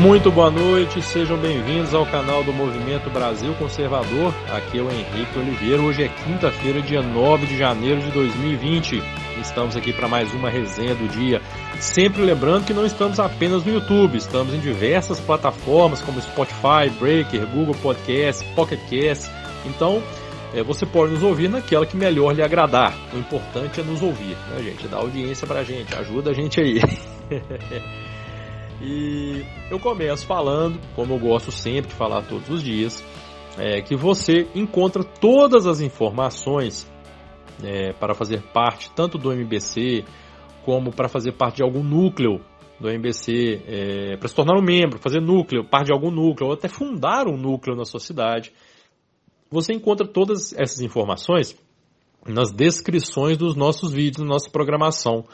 Muito boa noite, sejam bem-vindos ao canal do Movimento Brasil Conservador. Aqui é o Henrique Oliveira. Hoje é quinta-feira, dia 9 de janeiro de 2020. Estamos aqui para mais uma resenha do dia. Sempre lembrando que não estamos apenas no YouTube, estamos em diversas plataformas como Spotify, Breaker, Google Podcast, Pocket Cast. Então, é, você pode nos ouvir naquela que melhor lhe agradar. O importante é nos ouvir, né, gente? Dá audiência pra gente, ajuda a gente aí. E eu começo falando, como eu gosto sempre de falar todos os dias, é, que você encontra todas as informações é, para fazer parte tanto do MBC como para fazer parte de algum núcleo do MBC, é, para se tornar um membro, fazer núcleo, parte de algum núcleo, ou até fundar um núcleo na sua cidade. Você encontra todas essas informações nas descrições dos nossos vídeos, na nossa programação.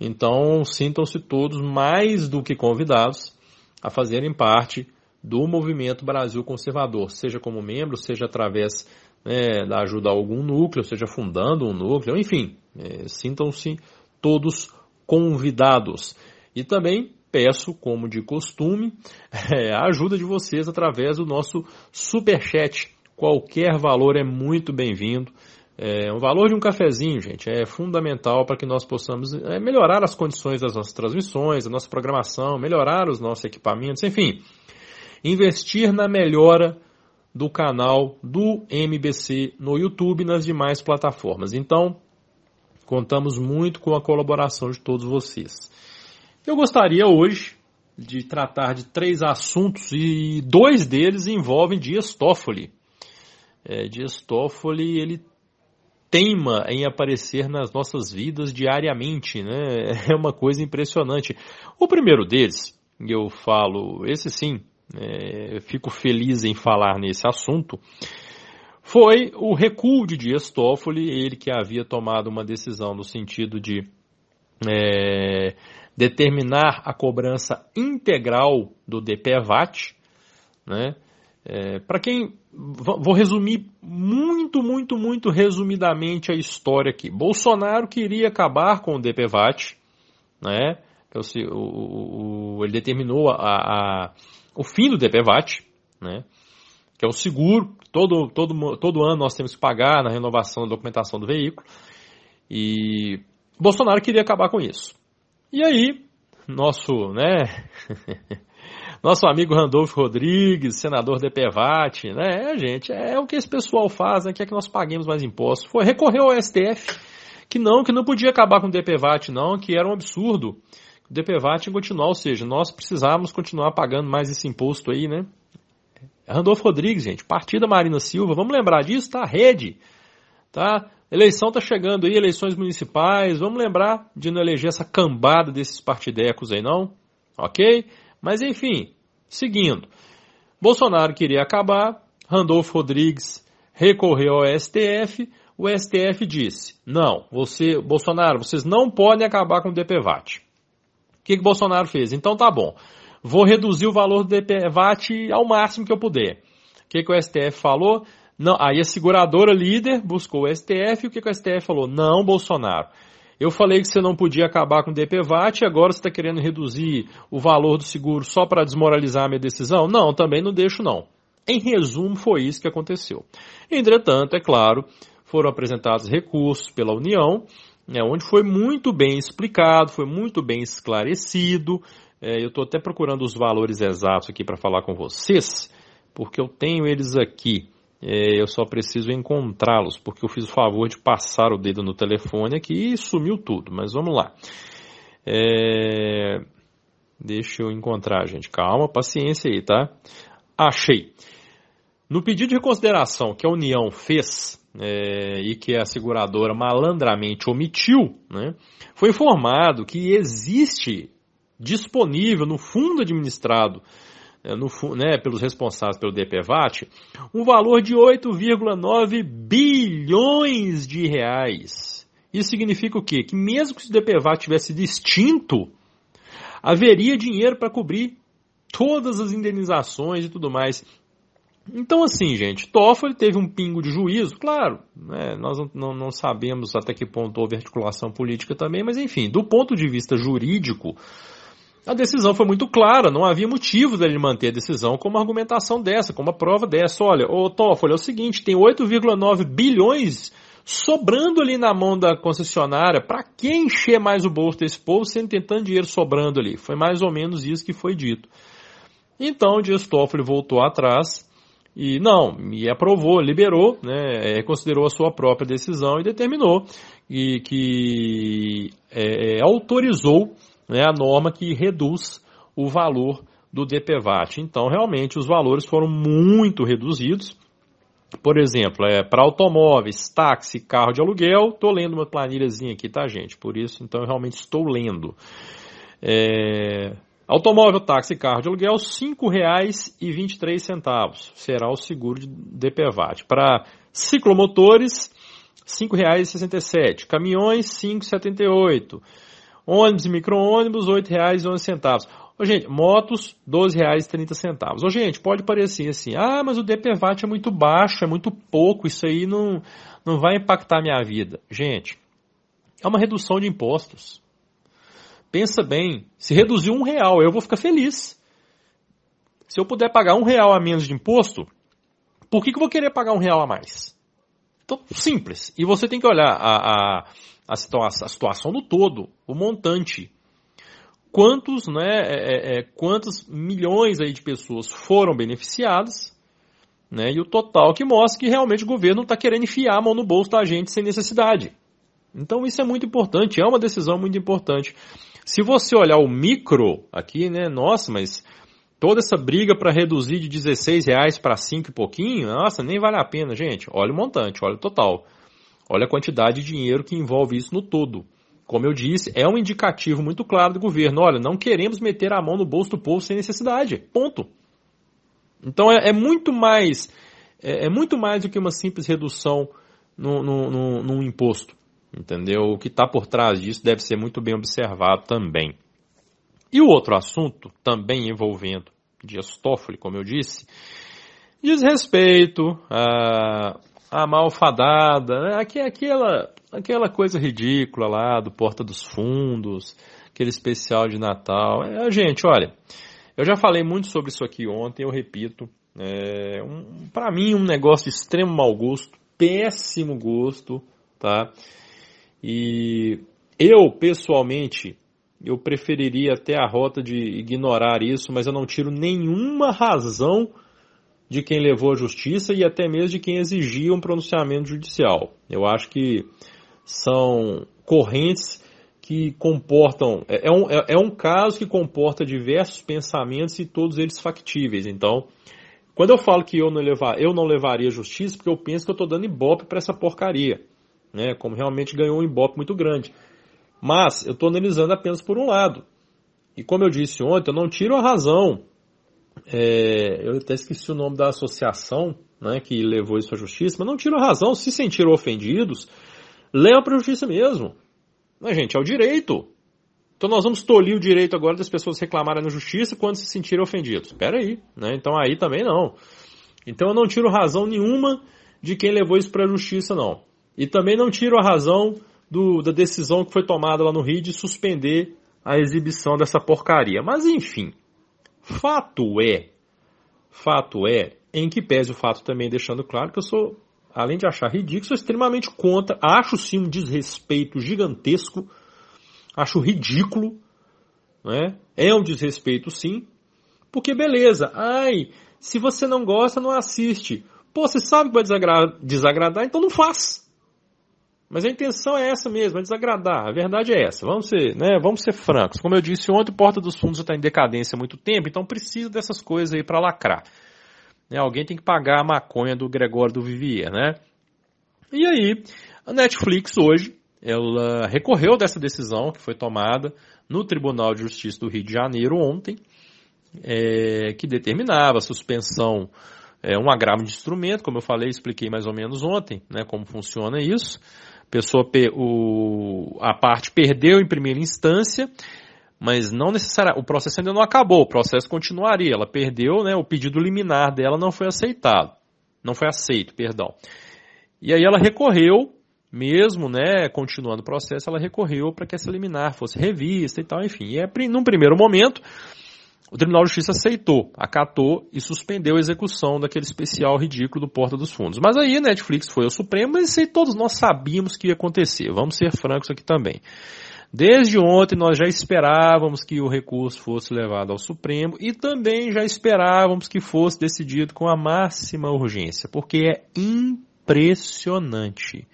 Então, sintam-se todos mais do que convidados a fazerem parte do movimento Brasil Conservador, seja como membro, seja através né, da ajuda a algum núcleo, seja fundando um núcleo, enfim, é, sintam-se todos convidados. E também peço, como de costume, é, a ajuda de vocês através do nosso super chat. Qualquer valor é muito bem-vindo. É, o valor de um cafezinho, gente, é fundamental para que nós possamos é, melhorar as condições das nossas transmissões, da nossa programação, melhorar os nossos equipamentos, enfim, investir na melhora do canal do MBC no YouTube e nas demais plataformas. Então, contamos muito com a colaboração de todos vocês. Eu gostaria hoje de tratar de três assuntos e dois deles envolvem Dias Toffoli. É, Dias Toffoli, ele teima em aparecer nas nossas vidas diariamente, né? É uma coisa impressionante. O primeiro deles, eu falo, esse sim, é, fico feliz em falar nesse assunto, foi o recuo de Dias Toffoli, ele que havia tomado uma decisão no sentido de é, determinar a cobrança integral do DPVAT, né? É, Para quem. Vou resumir muito, muito, muito resumidamente a história aqui. Bolsonaro queria acabar com o DPVAT, né? O, o, o, ele determinou a, a, o fim do DPVAT, né? Que é o seguro, todo, todo, todo ano nós temos que pagar na renovação da documentação do veículo. E Bolsonaro queria acabar com isso. E aí, nosso, né? Nosso amigo Randolfo Rodrigues, senador de Pevate, né? É, gente, é o que esse pessoal faz, né? Quer que nós paguemos mais impostos. Foi recorrer ao STF, que não, que não podia acabar com o DPVAT, não, que era um absurdo. O DPVAT continuar, ou seja, nós precisávamos continuar pagando mais esse imposto aí, né? Randolfo Rodrigues, gente, partida Marina Silva, vamos lembrar disso, tá? Rede, tá? Eleição tá chegando aí, eleições municipais, vamos lembrar de não eleger essa cambada desses partidecos aí, não? Ok? Mas enfim, seguindo. Bolsonaro queria acabar, Randolfo Rodrigues recorreu ao STF, o STF disse: não, você, Bolsonaro, vocês não podem acabar com o DPVAT. O que, que Bolsonaro fez? Então tá bom, vou reduzir o valor do DPVAT ao máximo que eu puder. O que, que o STF falou? Não, aí a seguradora líder buscou o STF e o que, que o STF falou? Não, Bolsonaro. Eu falei que você não podia acabar com o DPVAT e agora você está querendo reduzir o valor do seguro só para desmoralizar a minha decisão? Não, também não deixo não. Em resumo, foi isso que aconteceu. Entretanto, é claro, foram apresentados recursos pela União, né, onde foi muito bem explicado, foi muito bem esclarecido. É, eu estou até procurando os valores exatos aqui para falar com vocês, porque eu tenho eles aqui. É, eu só preciso encontrá-los, porque eu fiz o favor de passar o dedo no telefone aqui e sumiu tudo. Mas vamos lá. É... Deixa eu encontrar, gente. Calma, paciência aí, tá? Achei. No pedido de reconsideração que a União fez é, e que a seguradora malandramente omitiu, né, foi informado que existe disponível no fundo administrado no, né, pelos responsáveis pelo DPVAT, um valor de 8,9 bilhões de reais. Isso significa o quê? Que mesmo que o DPVAT tivesse distinto, haveria dinheiro para cobrir todas as indenizações e tudo mais. Então, assim, gente, Toffoli teve um pingo de juízo, claro, né, nós não, não, não, sabemos até que ponto houve articulação política também, mas enfim, do ponto de vista jurídico, A decisão foi muito clara, não havia motivo dele manter a decisão com uma argumentação dessa, com uma prova dessa. Olha, ô Toffoli, é o seguinte, tem 8,9 bilhões sobrando ali na mão da concessionária. Para que encher mais o bolso desse povo sendo tentando dinheiro sobrando ali? Foi mais ou menos isso que foi dito. Então o Dias Toffoli voltou atrás e não, e aprovou, liberou, né, é, considerou a sua própria decisão e determinou e que é, autorizou né, a norma que reduz o valor do DPVAT. Então, realmente, os valores foram muito reduzidos. Por exemplo, é, para automóveis, táxi, carro de aluguel, estou lendo uma planilhazinha aqui, tá, gente? Por isso, então, eu realmente estou lendo. É, automóvel, táxi, carro de aluguel, R$ 5,23 será o seguro de DPVAT. Para ciclomotores, R$ 5,67. Caminhões, R$ 5,78. Ônibus e micro-ônibus, R$ 8,11. Ô, gente, motos, R$ 12,30. Ô, gente, pode parecer assim, ah, mas o DPVAT é muito baixo, é muito pouco, isso aí não, não vai impactar a minha vida. Gente, é uma redução de impostos. Pensa bem, se reduzir um real, eu vou ficar feliz. Se eu puder pagar um real a menos de imposto, por que, que eu vou querer pagar um real a mais? Então, simples. E você tem que olhar a, a, a, situação, a situação do todo, o montante. Quantos, né, é, é, é, quantos milhões aí de pessoas foram beneficiadas, né, e o total que mostra que realmente o governo está querendo enfiar a mão no bolso da gente sem necessidade. Então isso é muito importante, é uma decisão muito importante. Se você olhar o micro aqui, né, nossa, mas toda essa briga para reduzir de 16 reais para 5 e pouquinho, nossa, nem vale a pena, gente. Olha o montante, olha o total. Olha a quantidade de dinheiro que envolve isso no todo. Como eu disse, é um indicativo muito claro do governo. Olha, não queremos meter a mão no bolso do povo sem necessidade. Ponto. Então é, é muito mais é, é, muito mais do que uma simples redução no, no, no, no imposto. Entendeu? O que está por trás disso deve ser muito bem observado também. E o outro assunto, também envolvendo Dias Toffoli, como eu disse, diz respeito a, a malfadada, né? aquela, aquela coisa ridícula lá do Porta dos Fundos, aquele especial de Natal. É, gente, olha, eu já falei muito sobre isso aqui ontem, eu repito. É um, para mim, um negócio de extremo mau gosto, péssimo gosto, tá? E eu, pessoalmente, eu preferiria até a rota de ignorar isso, mas eu não tiro nenhuma razão de quem levou a justiça e até mesmo de quem exigia um pronunciamento judicial. Eu acho que são correntes que comportam. É, é um, é, é um caso que comporta diversos pensamentos e todos eles factíveis. Então, quando eu falo que eu não, levar, eu não levaria justiça, porque eu penso que eu estou dando ibope para essa porcaria. Né? Como realmente ganhou um ibope muito grande. Mas eu estou analisando apenas por um lado. E como eu disse ontem, eu não tiro a razão. É, eu até esqueci o nome da associação né, que levou isso à justiça, mas não tiro a razão. Se sentiram ofendidos, leva para a justiça mesmo. Mas, gente, é o direito. Então nós vamos tolir o direito agora das pessoas reclamarem na justiça quando se sentirem ofendidos. Espera aí, né? Então aí também não. Então eu não tiro razão nenhuma de quem levou isso para a justiça, não. E também não tiro a razão do, da decisão que foi tomada lá no Rio de suspender a exibição dessa porcaria. Mas enfim, fato é, fato é, em que pese o fato também deixando claro que eu sou, além de achar ridículo, sou extremamente contra, acho sim um desrespeito gigantesco, acho ridículo, né? É um desrespeito sim, porque beleza, ai, se você não gosta, não assiste. Pô, você sabe que vai desagradar, desagradar então não faz. Mas a intenção é essa mesmo, é desagradar. A verdade é essa. Vamos ser, né, vamos ser francos. Como eu disse ontem, Porta dos Fundos está em decadência há muito tempo, então precisa dessas coisas aí para lacrar. Né, alguém tem que pagar a maconha do Gregório do Vivier, né? E aí, a Netflix hoje, ela recorreu dessa decisão que foi tomada no Tribunal de Justiça do Rio de Janeiro ontem, é, que determinava a suspensão, é, um agravo de instrumento, como eu falei, expliquei mais ou menos ontem, né, como funciona isso pessoa, o, a parte perdeu em primeira instância, mas não necessariamente, o processo ainda não acabou, o processo continuaria, ela perdeu, né, o pedido liminar dela não foi aceitado, não foi aceito, perdão. E aí ela recorreu, mesmo, né, continuando o processo, ela recorreu para que essa liminar fosse revista e tal, enfim. E é, num primeiro momento, o Tribunal de Justiça aceitou, acatou e suspendeu a execução daquele especial ridículo do Porta dos Fundos. Mas aí a Netflix foi ao Supremo, mas isso aí todos nós sabíamos que ia acontecer. Vamos ser francos aqui também. Desde ontem nós já esperávamos que o recurso fosse levado ao Supremo e também já esperávamos que fosse decidido com a máxima urgência, porque é impressionante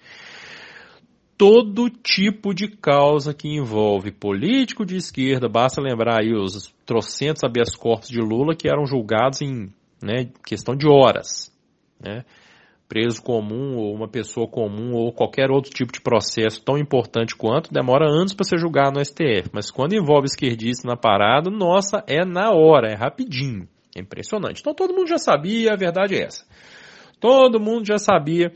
todo tipo de causa que envolve político de esquerda, basta lembrar aí os trocentos habeas corpus de Lula que eram julgados em né, questão de horas. Né? Preso comum ou uma pessoa comum ou qualquer outro tipo de processo tão importante quanto demora anos para ser julgado no STF. Mas quando envolve esquerdista na parada, nossa, é na hora, é rapidinho. É impressionante. Então todo mundo já sabia, a verdade é essa. Todo mundo já sabia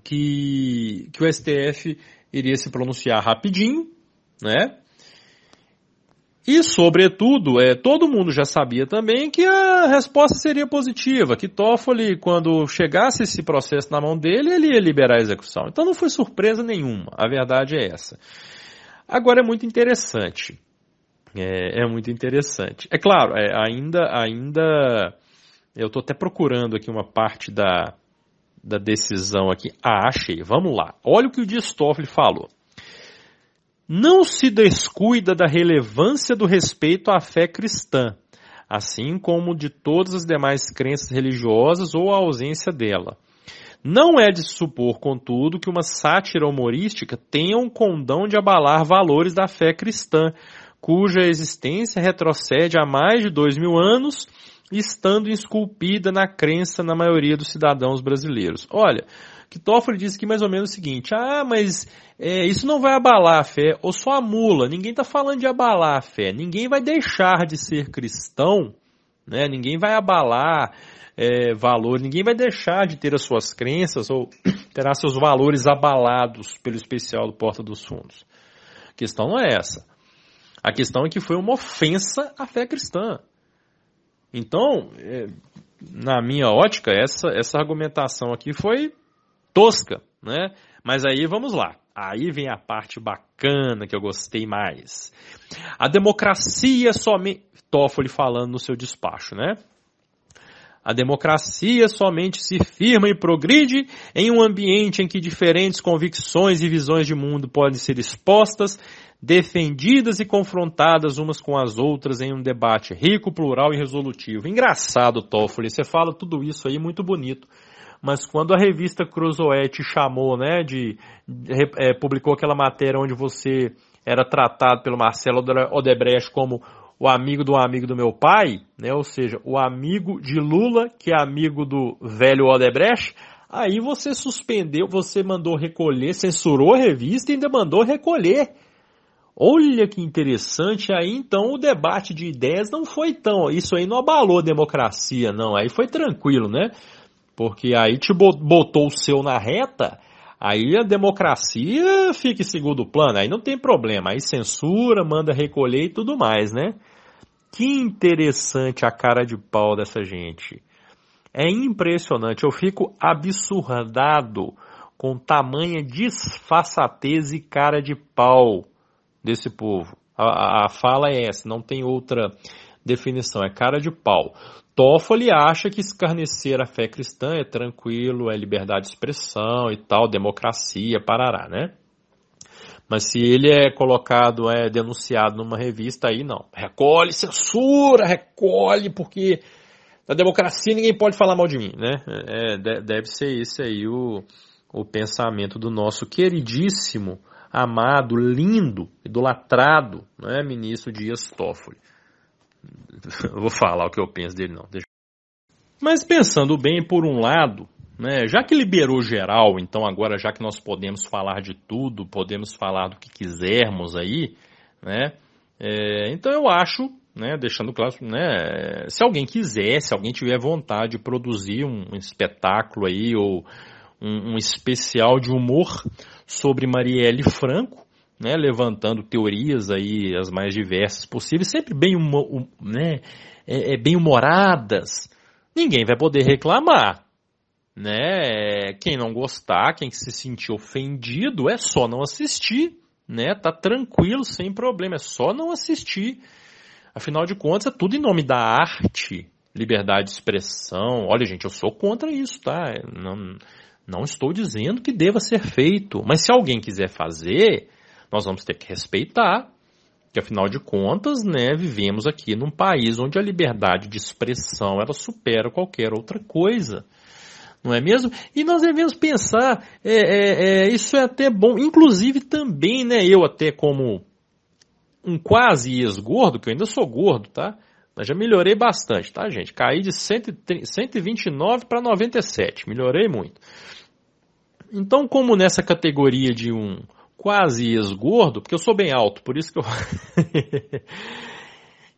que, que o STF iria se pronunciar rapidinho, né? E, sobretudo, é, todo mundo já sabia também que a resposta seria positiva, que Toffoli, quando chegasse esse processo na mão dele, ele ia liberar a execução. Então não foi surpresa nenhuma, a verdade é essa. Agora é muito interessante. É, é muito interessante. É claro, é, ainda, ainda, eu estou até procurando aqui uma parte da, da decisão aqui. Ah, achei. Vamos lá. Olha o que o Dias Toffoli falou. Não se descuida da relevância do respeito à fé cristã, assim como de todas as demais crenças religiosas ou a ausência dela. Não é de supor, contudo, que uma sátira humorística tenha um condão de abalar valores da fé cristã, cuja existência retrocede há mais de dois mil anos estando esculpida na crença na maioria dos cidadãos brasileiros. Olha, que Toffoli disse que mais ou menos o seguinte: ah, mas é, isso não vai abalar a fé, ou só a mula. Ninguém está falando de abalar a fé. Ninguém vai deixar de ser cristão, né? Ninguém vai abalar é, valor, ninguém vai deixar de ter as suas crenças ou terá seus valores abalados pelo especial do Porta dos Fundos. A questão não é essa. A questão é que foi uma ofensa à fé cristã. Então, é, na minha ótica, essa, essa argumentação aqui foi tosca, né? Mas aí vamos lá. Aí vem a parte bacana que eu gostei mais. A democracia somente. Toffoli falando no seu despacho, né? A democracia somente se firma e progride em um ambiente em que diferentes convicções e visões de mundo podem ser expostas defendidas e confrontadas umas com as outras em um debate rico, plural e resolutivo. Engraçado, Toffoli, você fala tudo isso aí muito bonito. Mas quando a revista Cruzoé te chamou, né, de, é, publicou aquela matéria onde você era tratado pelo Marcelo Odebrecht como o amigo do amigo do meu pai, né, ou seja, o amigo de Lula, que é amigo do velho Odebrecht, aí você suspendeu, você mandou recolher, censurou a revista e ainda mandou recolher Olha que interessante, aí então o debate de ideias não foi tão. Isso aí não abalou a democracia, não. Aí foi tranquilo, né? Porque aí te botou o seu na reta, aí a democracia fica em segundo plano, aí não tem problema. Aí censura, manda recolher e tudo mais, né? Que interessante a cara de pau dessa gente. É impressionante, eu fico absurdado com tamanha disfarçatez e cara de pau desse povo. A, a fala é essa, não tem outra definição, é cara de pau. Toffoli acha que escarnecer a fé cristã é tranquilo, é liberdade de expressão e tal, democracia, parará, né? Mas se ele é colocado, é denunciado numa revista, aí não. Recolhe, censura, recolhe, porque na democracia ninguém pode falar mal de mim, né? É, deve ser esse aí o, o pensamento do nosso queridíssimo amado, lindo, idolatrado, né, ministro Dias Toffoli. Vou falar o que eu penso dele, não. Mas pensando bem, por um lado, né, já que liberou geral, então agora já que nós podemos falar de tudo, podemos falar do que quisermos aí, né, é, então eu acho, né, deixando claro, né, se alguém quiser, se alguém tiver vontade de produzir um espetáculo aí ou um, um especial de humor sobre Marielle Franco, né, levantando teorias aí as mais diversas possíveis, sempre bem, hum, né, é, é bem humoradas. Ninguém vai poder reclamar. Né? Quem não gostar, quem se sentir ofendido, é só não assistir, né? Tá tranquilo, sem problema, é só não assistir. Afinal de contas, é tudo em nome da arte, liberdade de expressão. Olha, gente, eu sou contra isso, tá? Não, não estou dizendo que deva ser feito, mas se alguém quiser fazer, nós vamos ter que respeitar, que afinal de contas, né, vivemos aqui num país onde a liberdade de expressão ela supera qualquer outra coisa. Não é mesmo? E nós devemos pensar, é, é, é, isso é até bom, inclusive também, né, eu até como um quase ex-gordo, que eu ainda sou gordo, tá? Mas já melhorei bastante, tá, gente? Caí de 130, 129 para 97, melhorei muito. Então, como nessa categoria de um quase ex-gordo, porque eu sou bem alto, por isso que eu.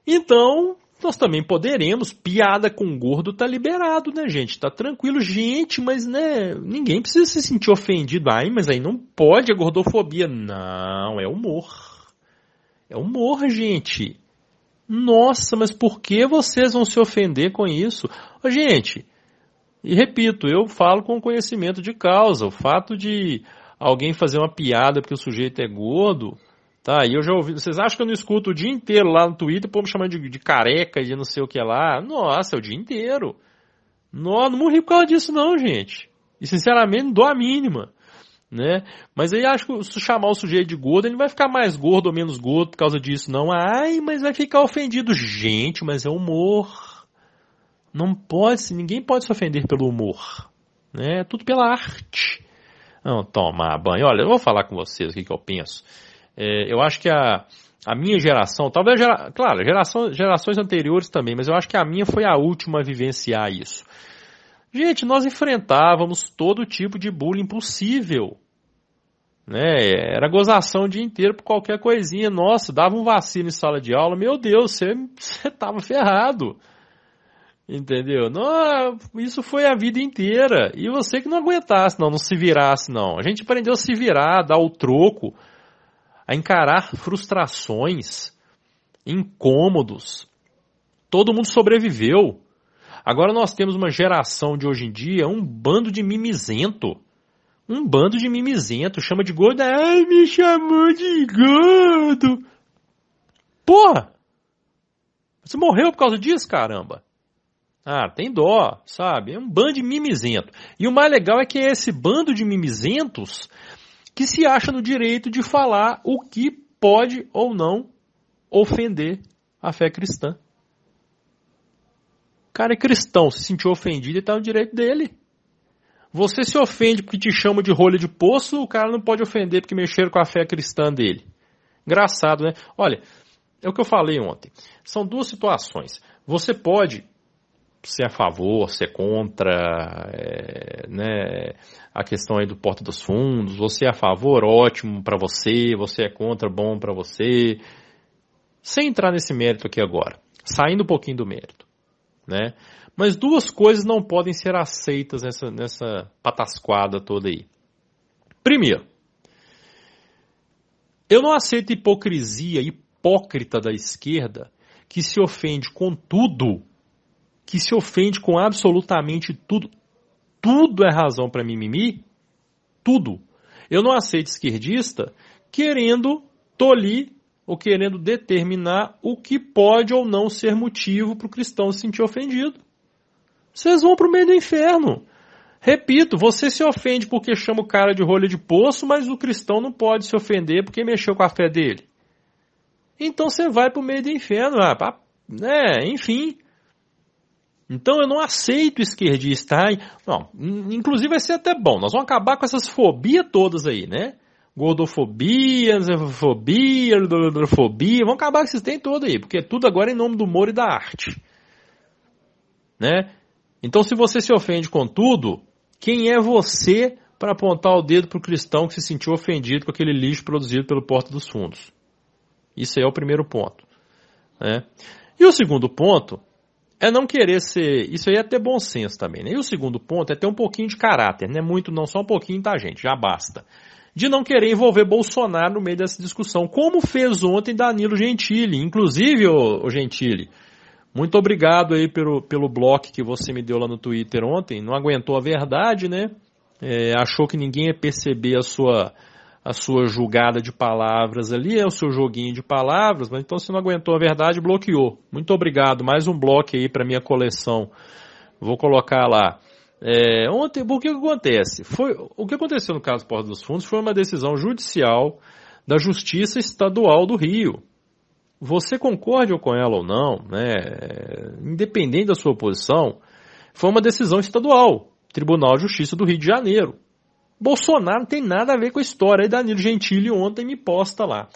então, nós também poderemos. Piada com gordo tá liberado, né, gente? Tá tranquilo, gente, mas né, ninguém precisa se sentir ofendido. Ai, mas aí não pode a gordofobia. Não, é humor. É humor, gente. Nossa, mas por que vocês vão se ofender com isso? Ô, gente, e repito, eu falo com conhecimento de causa. O fato de alguém fazer uma piada porque o sujeito é gordo, tá? E eu já ouvi. Vocês acham que eu não escuto o dia inteiro lá no Twitter, pô, me chamando de, de careca e não sei o que lá? Nossa, é o dia inteiro. Não, não morri por causa disso, não, gente. E sinceramente, não dou a mínima. Né? Mas aí acho que se chamar o sujeito de gordo, ele vai ficar mais gordo ou menos gordo por causa disso, não. Ai, mas vai ficar ofendido. Gente, mas é humor. Não pode, ninguém pode se ofender pelo humor. Né? É tudo pela arte. Não, tomar banho. Olha, eu vou falar com vocês o que, que eu penso. É, eu acho que a, a minha geração, talvez, gera, claro, geração, gerações anteriores também, mas eu acho que a minha foi a última a vivenciar isso. Gente, nós enfrentávamos todo tipo de bullying possível. Né? Era gozação o dia inteiro por qualquer coisinha. Nossa, dava um vacilo em sala de aula, meu Deus, você, você tava ferrado. Entendeu? Não, isso foi a vida inteira. E você que não aguentasse, não, não se virasse, não. A gente aprendeu a se virar, dar o troco, a encarar frustrações, incômodos. Todo mundo sobreviveu. Agora nós temos uma geração de hoje em dia, um bando de mimizento. Um bando de mimizento, chama de gordo. Ai, me chamou de gordo. Porra! Você morreu por causa disso, caramba? Ah, tem dó, sabe? É um bando de mimizento. E o mais legal é que é esse bando de mimizentos que se acha no direito de falar o que pode ou não ofender a fé cristã. O cara é cristão, se sentiu ofendido e está no direito dele. Você se ofende porque te chama de rolha de poço, o cara não pode ofender porque mexeram com a fé cristã dele. Engraçado, né? Olha, é o que eu falei ontem. São duas situações. Você pode se é a favor, se é contra, é, né, a questão aí do Porta dos Fundos, você é a favor, ótimo para você, você é contra, bom para você. Sem entrar nesse mérito aqui agora, saindo um pouquinho do mérito, né? Mas duas coisas não podem ser aceitas nessa, nessa patasquada toda aí. Primeiro, eu não aceito hipocrisia hipócrita da esquerda que se ofende com tudo que se ofende com absolutamente tudo. Tudo é razão para mimimi. Tudo. Eu não aceito esquerdista querendo tolir ou querendo determinar o que pode ou não ser motivo para o cristão se sentir ofendido. Vocês vão para o meio do inferno. Repito, você se ofende porque chama o cara de rolha de poço, mas o cristão não pode se ofender porque mexeu com a fé dele. Então você vai para o meio do inferno. Ah, né? Enfim. Então eu não aceito esquerdista. Não, inclusive vai ser até bom. Nós vamos acabar com essas fobias todas aí, né? Gordofobia, xenofobia, fobia. Vamos acabar com esses tem todo aí, porque é tudo agora em nome do humor e da arte. Né? Então se você se ofende com tudo, quem é você para apontar o dedo para o cristão que se sentiu ofendido com aquele lixo produzido pelo Porta dos Fundos? Isso aí é o primeiro ponto. Né? E o segundo ponto é não querer ser. Isso aí é ter bom senso também, né? E o segundo ponto é ter um pouquinho de caráter, não é muito, não, só um pouquinho, tá, gente? Já basta. De não querer envolver Bolsonaro no meio dessa discussão, como fez ontem Danilo Gentili. Inclusive, o Gentili, Muito obrigado aí pelo, pelo bloco que você me deu lá no Twitter ontem. Não aguentou a verdade, né? É, achou que ninguém ia perceber a sua, a sua julgada de palavras ali, é o seu joguinho de palavras, mas então se não aguentou a verdade, bloqueou. Muito obrigado. Mais um bloco aí para minha coleção. Vou colocar lá. É, ontem, o que, acontece? Foi, o que aconteceu no caso Porta dos Fundos foi uma decisão judicial da Justiça Estadual do Rio você concorde com ela ou não, né, independente da sua posição, foi uma decisão estadual, Tribunal de Justiça do Rio de Janeiro. Bolsonaro não tem nada a ver com a história. E Danilo Gentili ontem me posta lá.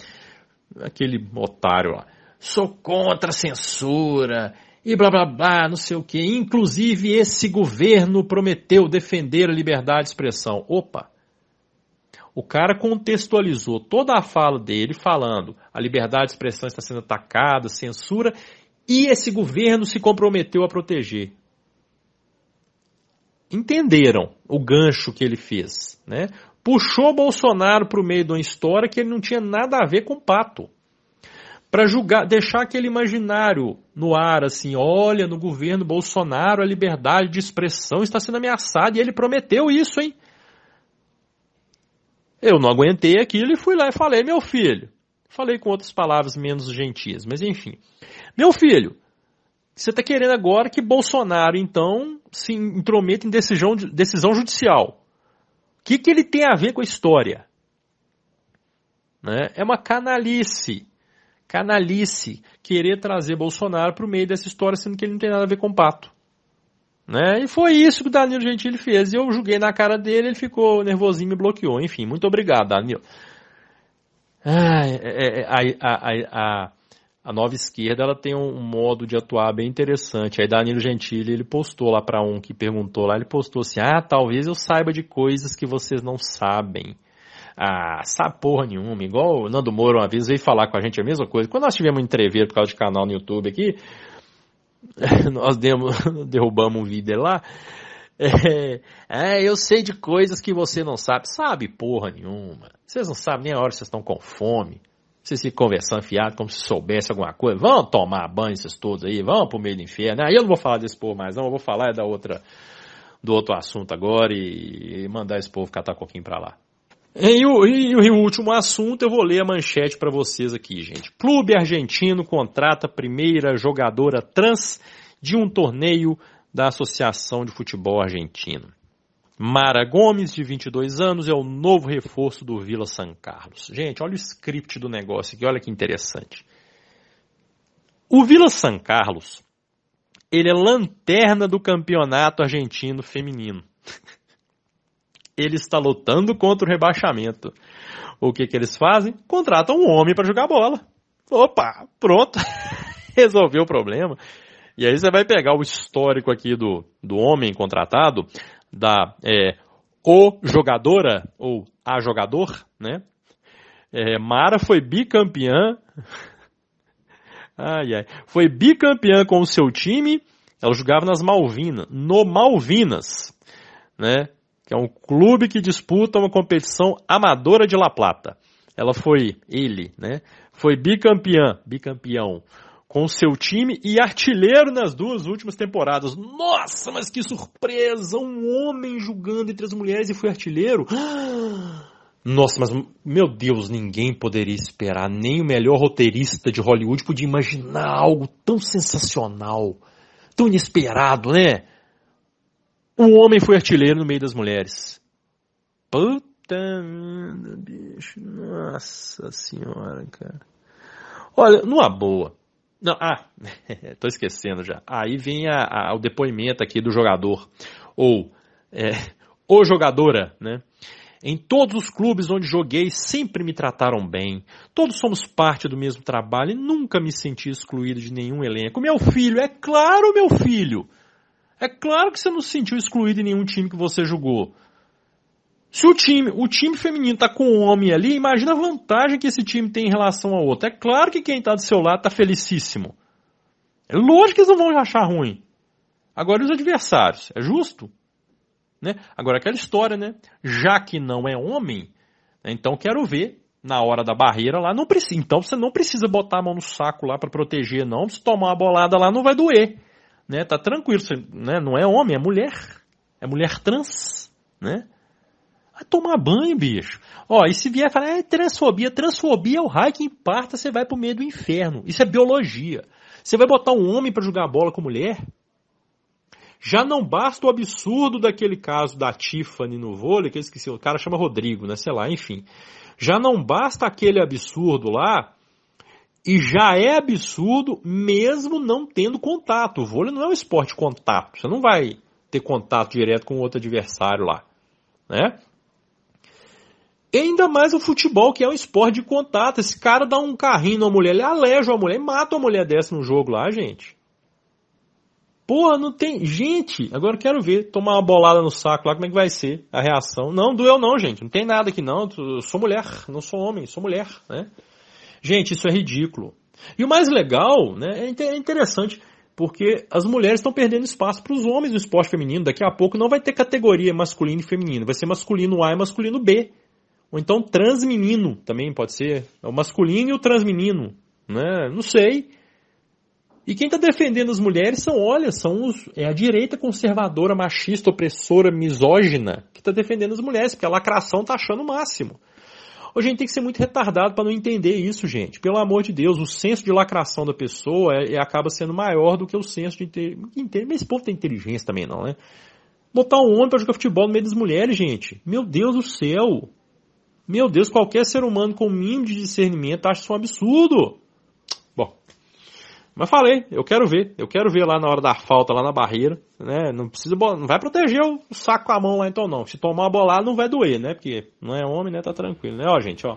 Aquele otário lá. Sou contra a censura e blá blá blá, não sei o que. Inclusive, esse governo prometeu defender a liberdade de expressão. Opa! O cara contextualizou toda a fala dele falando a liberdade de expressão está sendo atacada, censura, e esse governo se comprometeu a proteger. Entenderam o gancho que ele fez, né? Puxou Bolsonaro para o meio de uma história que ele não tinha nada a ver com o pato. Para julgar, deixar aquele imaginário no ar, assim, olha, no governo Bolsonaro a liberdade de expressão está sendo ameaçada e ele prometeu isso, hein? Eu não aguentei aquilo e fui lá e falei, meu filho. Falei com outras palavras menos gentis, mas enfim. Meu filho, você está querendo agora que Bolsonaro, então, se intrometa em decisão, decisão judicial. O que, que ele tem a ver com a história? Né? É uma canalice. Canalice querer trazer Bolsonaro para o meio dessa história, sendo que ele não tem nada a ver com o pato. Né? E foi isso que o Danilo Gentili fez. Eu julguei na cara dele, ele ficou nervosinho e me bloqueou. Enfim, muito obrigado, Danilo. Ah, é, é, a, a, a, a, nova esquerda ela tem um modo de atuar bem interessante. Aí Danilo Gentili ele postou lá para um que perguntou lá, ele postou assim: "Ah, talvez eu saiba de coisas que vocês não sabem". Ah, sabe porra nenhuma. Igual o Nando Moro uma vez veio falar com a gente a mesma coisa. Quando nós tivemos um entrever por causa de canal no YouTube aqui, nós demos, derrubamos um vídeo lá. É, é, eu sei de coisas que você não sabe. Sabe porra nenhuma. Vocês não sabem nem a hora que vocês estão com fome. Vocês ficam conversando fiado como se soubesse alguma coisa. Vão tomar banho esses todos aí, vão pro meio do inferno. Aí eu não vou falar desse povo mais não, eu vou falar da outra, do outro assunto agora e, e mandar esse povo catar coquinho pra lá. E o, e o último assunto, eu vou ler a manchete para vocês aqui, gente. Clube argentino contrata a primeira jogadora trans de um torneio da Associação de Futebol Argentino. Mara Gomes, de 22 anos, é o novo reforço do Vila San Carlos. Gente, olha o script do negócio aqui, olha que interessante. O Vila San Carlos, ele é lanterna do campeonato argentino feminino. ele está lutando contra o rebaixamento. O que, que eles fazem? Contratam um homem para jogar bola. Opa, pronto. Resolveu o problema. E aí você vai pegar o histórico aqui do, do homem contratado, da é, o jogadora, ou a jogador, né? É, Mara foi bicampeã. ai, ai. Foi bicampeã com o seu time. Ela jogava nas Malvinas, no Malvinas, né? que é um clube que disputa uma competição amadora de La Plata. Ela foi, ele, né? Foi bicampeã, bicampeão com seu time e artilheiro nas duas últimas temporadas. Nossa, mas que surpresa! Um homem jogando entre as mulheres e foi artilheiro. Nossa, mas meu Deus, ninguém poderia esperar, nem o melhor roteirista de Hollywood podia imaginar algo tão sensacional, tão inesperado, né? Um homem foi artilheiro no meio das mulheres. Puta merda, bicho. Nossa senhora, cara. Olha, numa boa. Não, ah, tô esquecendo já. Aí vem a, a, o depoimento aqui do jogador. Ou, é, o jogadora, né? Em todos os clubes onde joguei, sempre me trataram bem. Todos somos parte do mesmo trabalho e nunca me senti excluído de nenhum elenco. Meu filho, é claro, meu filho. É claro que você não se sentiu excluído em nenhum time que você jogou. Se o time, o time feminino tá com um homem ali, imagina a vantagem que esse time tem em relação ao outro. É claro que quem tá do seu lado tá felicíssimo. É lógico que eles não vão achar ruim. Agora os adversários, é justo? Né? Agora aquela história, né? Já que não é homem, né? então quero ver na hora da barreira lá, não precisa. Então você não precisa botar a mão no saco lá para proteger, não. Se tomar uma bolada lá, não vai doer. Né? Tá tranquilo. Você, né? Não é homem, é mulher. É mulher trans. Né? Vai tomar banho, bicho. Ó, e se vier falar, é transfobia, transfobia é o raio que imparta, você vai pro meio do inferno. Isso é biologia. Você vai botar um homem para jogar bola com mulher? Já não basta o absurdo daquele caso da Tiffany no vôlei, que eu esqueci, o cara chama Rodrigo, né? Sei lá, enfim. Já não basta aquele absurdo lá, e já é absurdo mesmo não tendo contato. O vôlei não é um esporte de contato. Você não vai ter contato direto com outro adversário lá, né? E ainda mais o futebol, que é um esporte de contato. Esse cara dá um carrinho na mulher, ele aleja a mulher, mata uma mulher dessa no jogo lá, gente. Porra, não tem. Gente, agora quero ver. Tomar uma bolada no saco lá, como é que vai ser a reação? Não, doeu não, gente. Não tem nada aqui não. Eu sou mulher, não sou homem, sou mulher, né? Gente, isso é ridículo. E o mais legal, né, é, é interessante, porque as mulheres estão perdendo espaço para os homens no esporte feminino. Daqui a pouco não vai ter categoria masculino e feminino. Vai ser masculino A e masculino B. Ou então transmenino também pode ser. É o masculino e o transmenino. Né? Não sei. E quem está defendendo as mulheres são, olha, são os, é a direita conservadora, machista, opressora, misógina que está defendendo as mulheres, porque a lacração está achando o máximo. A gente tem que ser muito retardado para não entender isso, gente. Pelo amor de Deus, o senso de lacração da pessoa é, é acaba sendo maior do que o senso de inteligência. Mas esse povo tem inteligência também, não, né? Botar um homem para jogar futebol no meio das mulheres, gente. Meu Deus do céu. Meu Deus, qualquer ser humano com o mínimo de discernimento acha isso um absurdo. Mas falei, eu quero ver, eu quero ver lá na hora da falta, lá na barreira, né? Não precisa, não vai proteger o saco com a mão lá então não. Se tomar uma bolada não vai doer, né? Porque não é homem, né? Tá tranquilo, né? Ó, gente, ó.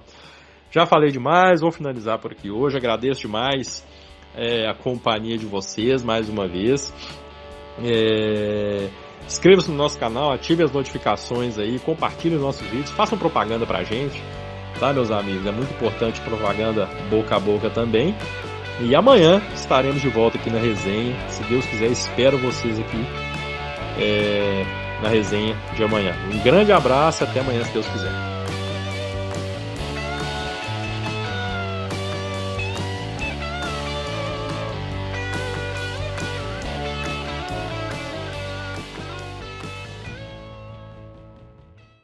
Já falei demais, vou finalizar por aqui hoje. Agradeço demais é, a companhia de vocês mais uma vez. É, Inscreva-se no nosso canal, ative as notificações aí, compartilhe os nossos vídeos, façam propaganda pra gente, tá, meus amigos? É muito importante propaganda boca a boca também. E amanhã estaremos de volta aqui na resenha. Se Deus quiser, espero vocês aqui é, na resenha de amanhã. Um grande abraço e até amanhã, se Deus quiser.